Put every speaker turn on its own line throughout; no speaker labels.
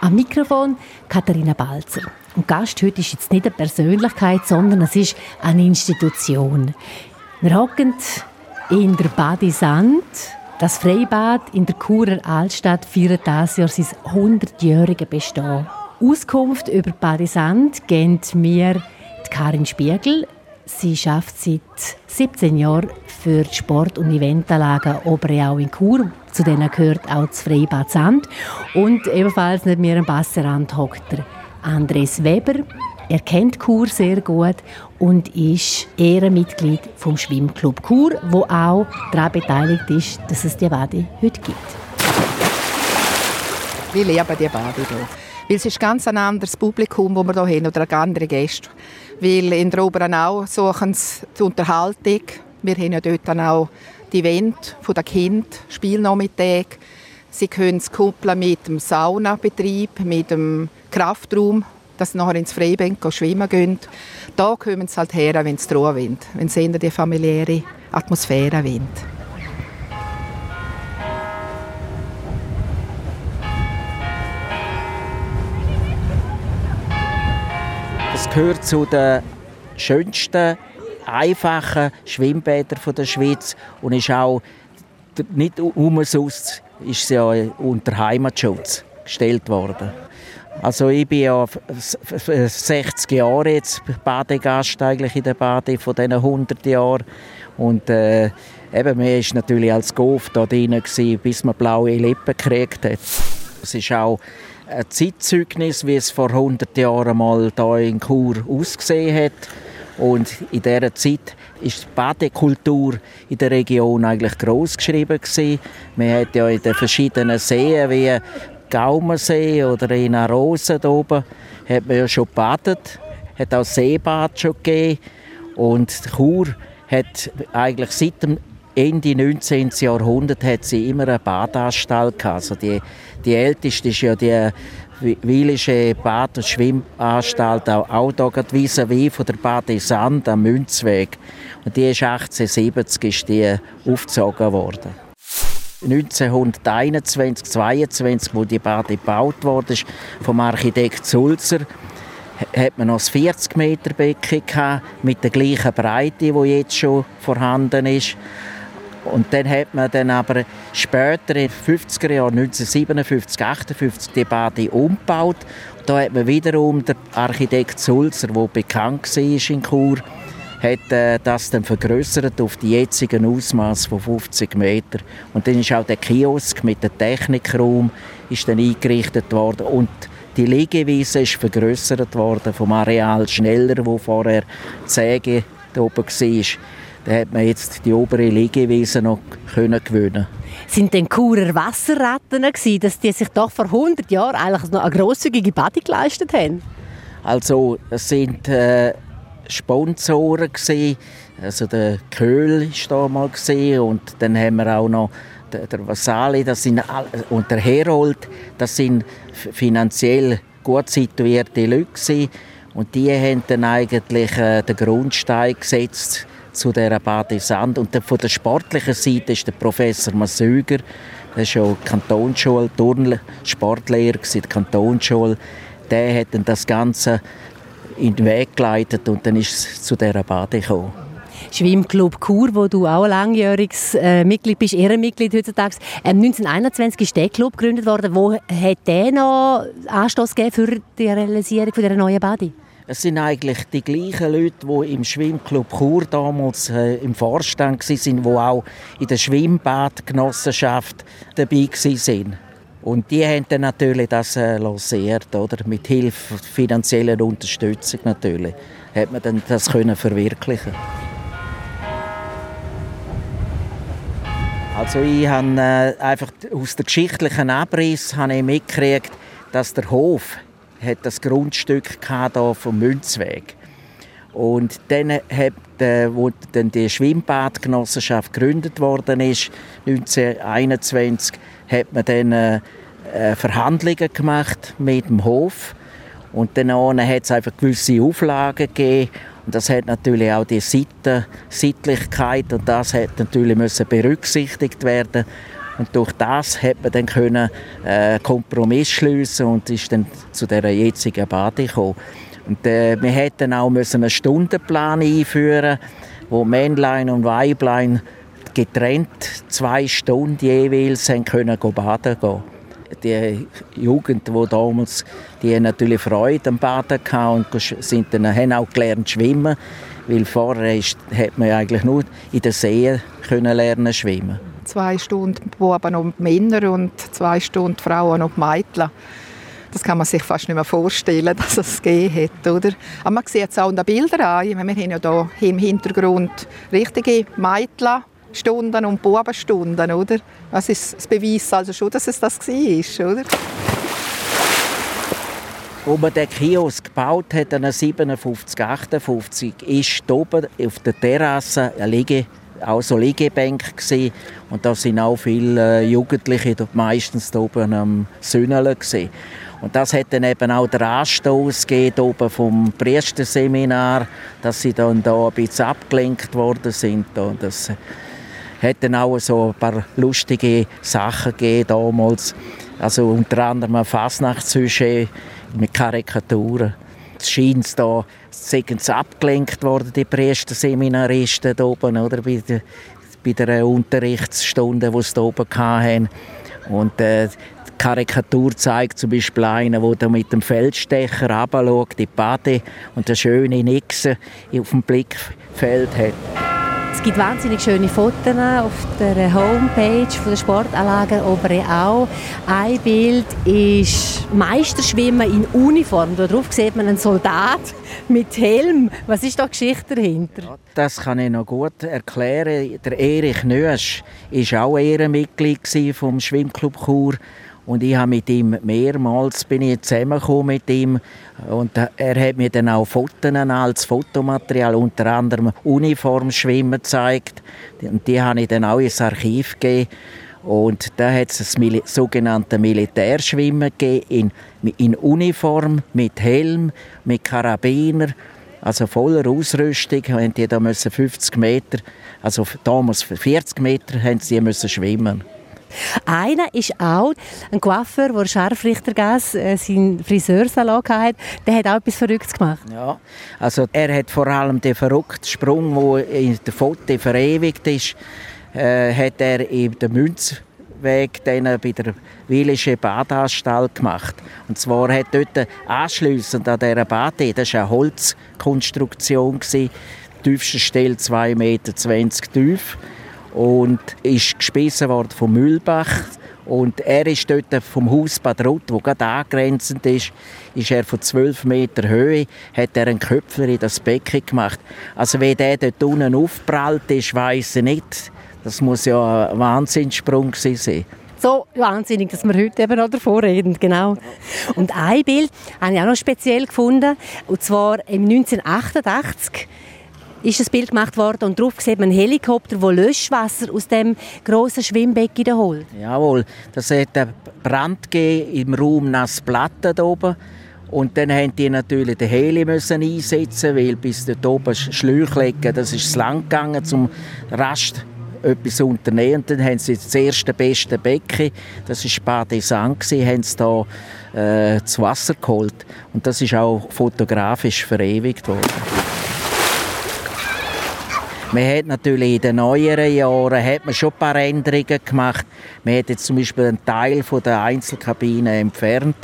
Am Mikrofon Katharina Balzer. Und Gast heute ist jetzt nicht eine Persönlichkeit, sondern es ist eine Institution. Wir hocken in der Badisand. Das Freibad in der Churer Altstadt feiert dieses Jahr sein 100-jähriges Bestehen. Auskunft über Badisand geben mir Karin Spiegel. Sie arbeitet seit 17 Jahren für die Sport- und Eventanlagen Oberreau in Chur. Zu denen gehört auch das Freibad Sand. Und ebenfalls neben mir am Basserand hockt Andres Weber. Er kennt Chur sehr gut und ist Ehrenmitglied vom Schwimmclub Chur, wo auch daran beteiligt ist, dass es die Bade heute gibt.
Wir lieben die Bade hier. Weil es ist ganz ein anderes Publikum, das wir hier haben, oder andere Gäste. Weil in der Oberenau suchen sie die Unterhaltung. Wir haben ja dort dann auch die Event der Kinder, Spielnachmittag. Sie können es koppeln mit dem Saunabetrieb, mit dem Kraftraum, dass sie nachher ins Freibad schwimmen gehen. Da kommen sie halt her, wenn es Ruhe wind, wenn sie die familiäre Atmosphäre wind.
Das gehört zu den schönsten, einfachen Schwimmbädern der Schweiz und ist auch nicht umsonst ist sie ja unter Heimatschutz gestellt worden. Also ich bin ja 60 Jahre jetzt Badegast eigentlich in der Bade von diesen 100 Jahren und äh, eben, man war natürlich als Golf da drin, bis man blaue Lippen gekriegt hat. Es ist auch ein Zeitzeugnis, wie es vor 100 Jahren mal hier in Chur ausgesehen hat. Und in dieser Zeit ist die Badekultur in der Region eigentlich gross geschrieben gewesen. Man hat ja in den verschiedenen Seen wie Gaumensee oder in Arosen oben hat man ja schon gebadet, hat auch Seebad schon gegeben und Chur hat eigentlich seit dem Ende 19. Jahrhundert hat sie immer eine Badanstalt. Also die, die älteste ist ja die Wilische Bad- und Schwimmanstalt, auch, auch hier vis-à-vis von der Bade Sand am Münzweg. Und die ist 1870 ist die aufgezogen worden. 1921, 22, wo die Bade gebaut wurde, vom Architekt Sulzer, hat man noch das 40 Meter Becken mit der gleichen Breite, die jetzt schon vorhanden ist. Und dann hat man dann aber später, in den 50er Jahren, 1957, 58, die Bade umgebaut. Da hat man wiederum der Architekt Sulzer, der bekannt war in Chur, hat äh, das dann vergrößert auf die jetzigen Ausmaß von 50 Meter. Und dann ist auch der Kiosk mit dem Technikraum ist dann eingerichtet worden und die Liegewiese ist vergrößert worden vom Areal schneller, wo vorher die Säge oben war da hat man jetzt die obere Liegewiese noch können gewinnen.
Sind denn Churer Wasserratten gewesen, dass die sich doch vor 100 Jahren eigentlich noch eine grosszügige Bade geleistet haben?
Also es sind äh, Sponsoren gewesen. also der Köhl ist da mal gesehen und dann haben wir auch noch der, der Vasali, das sind und der Herold, das sind finanziell gut situierte Leute gewesen. und die haben dann eigentlich äh, den Grundstein gesetzt zu dieser Badesand. Und von der sportlichen Seite ist der Professor Masöger, der ist schon Kantonsschule, Turn Sportlehrer der Kantonsschule. Der hat dann das Ganze in den Weg geleitet und dann ist es zu dieser Bade gekommen.
Schwimmclub Chur, wo du auch ein langjähriges äh, Mitglied bist, Ehrenmitglied heutzutage. Ähm, 1921 ist der Club gegründet worden. Wo hat der noch Anstoß gegeben für die Realisierung dieser neuen Bade?
Es sind eigentlich die gleichen Leute, die im Schwimmclub Chur damals äh, im Vorstand waren, die auch in der Schwimmbadgenossenschaft dabei waren. Und die haben dann natürlich das äh, lanciert, oder? Mit Hilfe finanzieller Unterstützung natürlich, hat man dann das können verwirklichen. Also ich habe äh, einfach aus der geschichtlichen Abriss habe ich mitgekriegt, dass der Hof hat das Grundstück hier vom Münzweg. Und dann, hat, äh, wo dann die Schwimmbadgenossenschaft gegründet worden ist, 1921, hat man dann äh, äh, Verhandlungen gemacht mit dem Hof. Und dann hat es einfach gewisse Auflagen gegeben. Und das hat natürlich auch die Seite, Sittlichkeit und das hat natürlich müssen berücksichtigt werden. Und durch das hat man dann können, äh, Kompromiss schließen und ist dann zu der jetzigen Bade gekommen. Und äh, wir hätten auch müssen einen Stundenplan einführen, wo Männlein und Weiblein getrennt zwei Stunden jeweils haben können baden gehen. Die Jugend, die damals, die natürlich Freude am Baden gehabt und sind dann, haben auch gelernt schwimmen, weil vorher ist, hat man eigentlich nur in der See können lernen schwimmen.
Zwei Stunden Buben und Männer und zwei Stunden Frauen und Mädchen. Das kann man sich fast nicht mehr vorstellen, dass es gegeben hat, oder? Aber man sieht es auch in den Bildern an. Wir haben ja hier im Hintergrund richtige Mädchen Stunden und Bubenstunden, oder? Das ist das Beweis also schon, dass es das war, oder?
Als man den Kiosk gebaut hat, 57, 58, ist oben auf der Terrasse eine Liege, auch so Liegebänke gewesen. und da sind auch viele Jugendliche, meistens oben am Sünneln gewesen. Und das hat dann eben auch der Anstoß oben vom Priesterseminar, dass sie dann da ein bisschen abgelenkt worden sind. Und das hat dann auch so ein paar lustige Sachen gegeben damals. Also unter anderem ein Fasnachtssujet mit Karikaturen. Es scheint da, sind abgelenkt worden, die Priesterseminaristen da oben, oder, bei der, bei der Unterrichtsstunde, die sie da oben hatten. Und äh, Karikatur zeigt zum Beispiel einen, der mit dem Feldstecher runterschaut, die Bade und eine schöne Nixe auf dem Blickfeld hat.
Es gibt wahnsinnig schöne Fotos auf der Homepage der Sportanlagen Obere auch. Ein Bild ist Meisterschwimmen in Uniform. Darauf sieht man einen Soldat mit Helm. Was ist da die Geschichte dahinter?
Das kann ich noch gut erklären. Der Erich Nösch war auch Ehrenmitglied vom Schwimmclub Chur und ich habe mit ihm mehrmals bin ich zusammengekommen mit ihm und er hat mir dann auch Fotos als Fotomaterial, unter anderem Uniformschwimmen gezeigt. Und die habe ich dann auch ins Archiv gegeben. Und da hat es das Mil sogenannte Militärschwimmen gegeben, in, in Uniform, mit Helm, mit Karabiner, also voller Ausrüstung. Haben die da müssen 50 Meter, also damals 40 Meter, haben sie müssen schwimmen.
Einer ist auch ein Coiffeur, der Scharfrichtergas äh, seinen Friseursalon hatte. Der hat auch etwas Verrücktes gemacht.
Ja, also er hat vor allem den verrückten Sprung, der in der Foto verewigt ist, äh, hat er in der Münzweg dann bei der Willische Badanstalt gemacht. Und zwar hat dort anschliessend an dieser Bade, das war eine Holzkonstruktion, tiefste Stelle 2,20 Meter tief und ist gespissen worden vom Mühlbach. Und er ist dort vom Haus Bad Roth, wo gerade angrenzend ist, ist er von 12 Meter Höhe, hat er einen Köpfler in das Becken gemacht. Also wie der dort unten aufprallt ist, weiss ich nicht. Das muss ja ein Wahnsinnssprung sein.
So wahnsinnig, dass wir heute eben noch davor reden, genau. Und ein Bild habe ich auch noch speziell gefunden, und zwar im 1988 ist ein Bild gemacht worden und darauf sieht man einen Helikopter, der Löschwasser aus dem grossen Schwimmbecken holt.
Jawohl, das hat einen Brand im Raum Nassplatte da oben. Und dann mussten die natürlich den Heli müssen einsetzen, weil bis dort oben Schläuche legen, das ist lang gegangen, zum Rast etwas zu unternehmen. Dann haben sie das erste beste Becken, das war Badesan, haben sie da äh, das Wasser geholt. Und das ist auch fotografisch verewigt worden. Man hat natürlich in den neueren Jahren hat man schon ein paar Änderungen gemacht. Man hat jetzt zum Beispiel einen Teil von der Einzelkabine entfernt,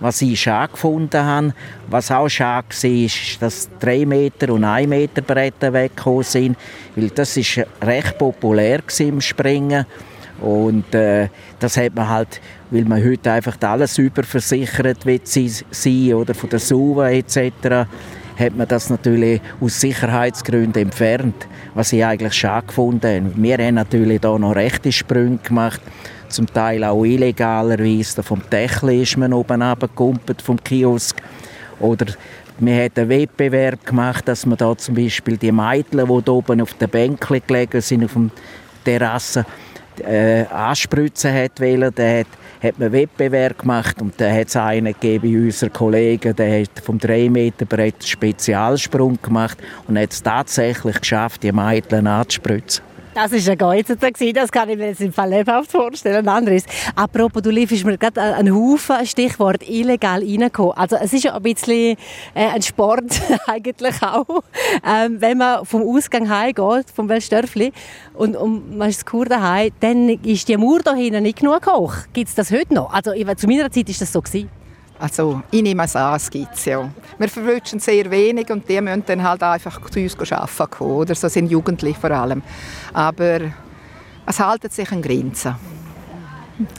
was ich schade gefunden habe. Was auch schade war, ist, dass 3 Meter und 1 Meter Bretter weggekommen sind, weil das ist recht populär im Springen. Und äh, das hat man halt, weil man heute einfach alles überversichert wird sein oder von der SUVA etc hat man das natürlich aus Sicherheitsgründen entfernt, was ich eigentlich schade gefunden habe. Wir haben natürlich da noch rechte Sprünge gemacht, zum Teil auch illegalerweise. Vom Dächli ist man oben runtergekumpelt, vom Kiosk. Oder wir haben einen Wettbewerb gemacht, dass man da zum Beispiel die Mädchen, die da oben auf den Bänken gelegen sind, auf der Terrasse, äh, anspritzen hat wollen. Der hat hat man Wettbewerb gemacht und da hat es einen gegeben bei unseren Kollegen, der hat vom 3 Meter Brett einen Spezialsprung gemacht und hat es tatsächlich geschafft, die Mädchen anzuspritzen.
Das war ein Geizer, das kann ich mir jetzt im Fall lebhaft vorstellen. Anderes. Apropos, du lieferst mir gerade einen Haufen Stichwort illegal reingekommen. Also es ist ja ein bisschen äh, ein Sport eigentlich auch. Ähm, wenn man vom Ausgang heimgeht, vom Welsdörfli, und, und man ist Kur daheim, dann ist die Mauer da hinten nicht genug hoch. Gibt es das heute noch? Also zu meiner Zeit war das so. Gewesen.
Also ich nehme es an, es gibt ja. Wir verwünschen sehr wenig und die müssen dann halt einfach zu uns arbeiten kommen, oder? So sind Jugendliche vor allem. Aber es halten sich an Grenzen.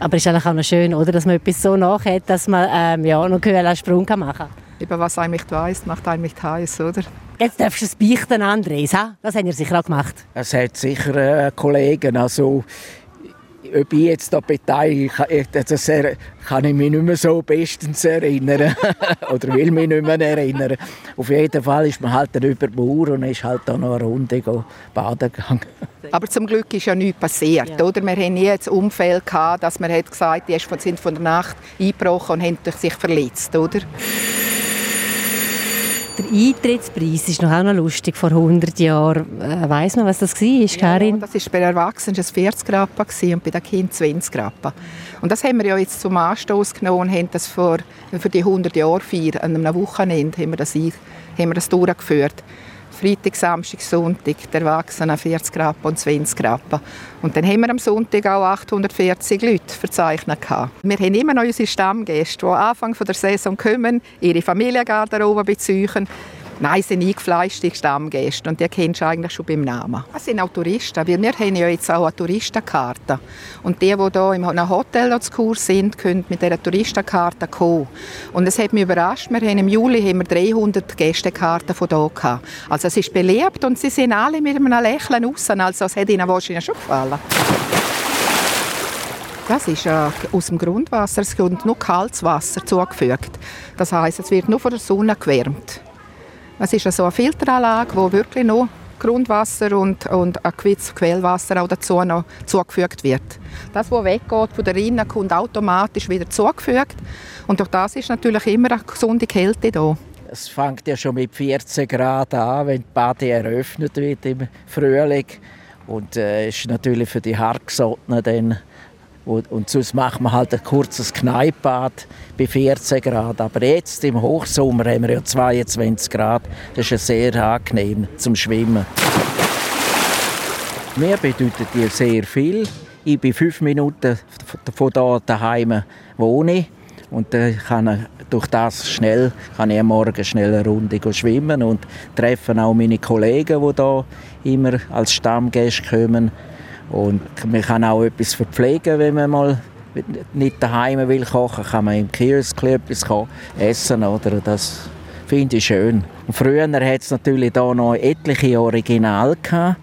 Aber es ist eigentlich auch noch schön, oder? dass man etwas so nachhat, dass man ähm, ja, noch einen Sprung machen kann.
Über was einem nicht weiss, macht einem nicht heiß, oder?
Jetzt darfst du es beichten, Andres. Das haben ihr sicher auch gemacht.
Es hat sicher äh, Kollegen, also ob ich jetzt da beteilige, das kann ich mich nicht mehr so bestens erinnern. Oder will mich nicht mehr erinnern. Auf jeden Fall ist man halt dann über die Mauer und ist halt da noch eine Runde baden gegangen.
Aber zum Glück ist ja nichts passiert. Ja. Oder? Wir hatten nie das Umfeld, gehabt, dass man hat gesagt die sind von der Nacht eingebrochen und haben sich verletzt. Oder?
Der Eintrittspreis ist noch auch noch lustig. Vor 100 Jahren äh, weiss man, was das war, Karin?
Ja, das war bei Erwachsenen 40 Rappen und bei den Kindern 20 Rappen. Und das haben wir ja jetzt zum Anstoß genommen und haben das für, für die 100 Jahre feiern. An einem Wochenende haben wir das, haben wir das durchgeführt. Freitag, Samstag, Sonntag, der Erwachsenen 40 Rappen und 20 Rappen. Und dann haben wir am Sonntag auch 840 Leute verzeichnet. Wir haben immer noch unsere Stammgäste, die Anfang der Saison kommen, ihre Familiengarderobe beziehen Nein, es sind eingefleischte Stammgäste und die kennst du eigentlich schon beim Namen. Das sind auch Touristen, weil wir haben ja jetzt auch eine Touristenkarte. Und die, die hier einem Hotel zu Kurs sind, können mit dieser Touristenkarte kommen. Und es hat mich überrascht, wir haben im Juli haben wir 300 Gästekarten von hier gehabt. Also es ist beliebt und sie sind alle mit einem Lächeln raus, also es hat ihnen wahrscheinlich schon gefallen. Das ist aus dem Grundwasser, es kommt nur kaltes Wasser zugefügt. Das heißt, es wird nur von der Sonne gewärmt. Es ist also eine Filteranlage, wo wirklich noch Grundwasser und, und ein Quellwasser auch dazu noch zugefügt wird. Das, was weggeht von der Rinne, kommt automatisch wieder zugefügt. Und durch das ist natürlich immer eine gesunde Kälte da.
Es fängt ja schon mit 14 Grad an, wenn die Bade eröffnet wird im Frühling. Und äh, ist natürlich für die Hartgesottenen und sonst macht man halt ein kurzes Kneippbad bei 14 Grad. Aber jetzt im Hochsommer haben wir ja 22 Grad. Das ist sehr angenehm zum Schwimmen. Mir bedeutet dir sehr viel. Ich bin fünf Minuten von hier daheim wohne und dann kann ich durch das schnell kann ich Morgen schnell eine Runde schwimmen und treffe auch meine Kollegen, die hier immer als Stammgäste kommen. Und man kann auch etwas verpflegen, wenn man mal nicht daheim will kochen, kann man im Kiosk etwas essen, oder? Das finde ich schön. Und früher hat es natürlich da noch etliche Original gehabt.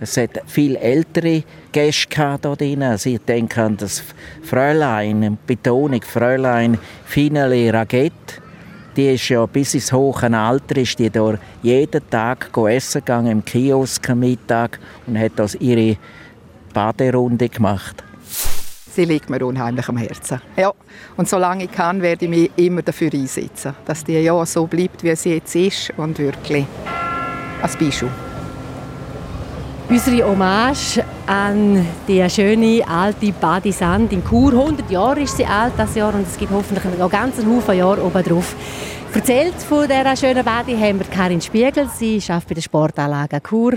Es hat viel ältere Gäste hier drin. Also ich denke an das Fräulein, Betonung Fräulein Finale Raguette. Die ist ja bis ins hohe Alter ist die dort jeden Tag essen gegangen im Kiosk am Mittag und hat das ihre Baderunde gemacht.
Sie liegt mir unheimlich am Herzen. Ja. Und solange ich kann, werde ich mich immer dafür einsetzen, dass die ja so bleibt, wie sie jetzt ist und wirklich als Bischof.
Unsere Hommage an die schöne alte Badisand in Chur. 100 Jahre ist sie alt das Jahr und es gibt hoffentlich noch ganz einen Haufen Jahre oben drauf. Erzählt von dieser schönen Badi haben wir Karin Spiegel. Sie arbeitet bei der Sportanlage Chur.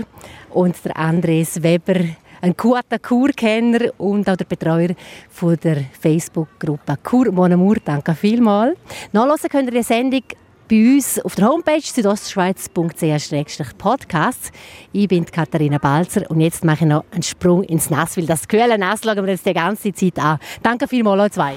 Und der Andres Weber, ein guter Kurkenner und auch der Betreuer von der Facebook-Gruppe Kur Mon Amour. Danke vielmals. Nachlesen könnt ihr die Sendung bei uns auf der Homepage südostschweiz.ch-podcast. Ich bin Katharina Balzer und jetzt mache ich noch einen Sprung ins Nass, weil das kühle Nass schauen wir jetzt die ganze Zeit an. Danke vielmals euch zwei.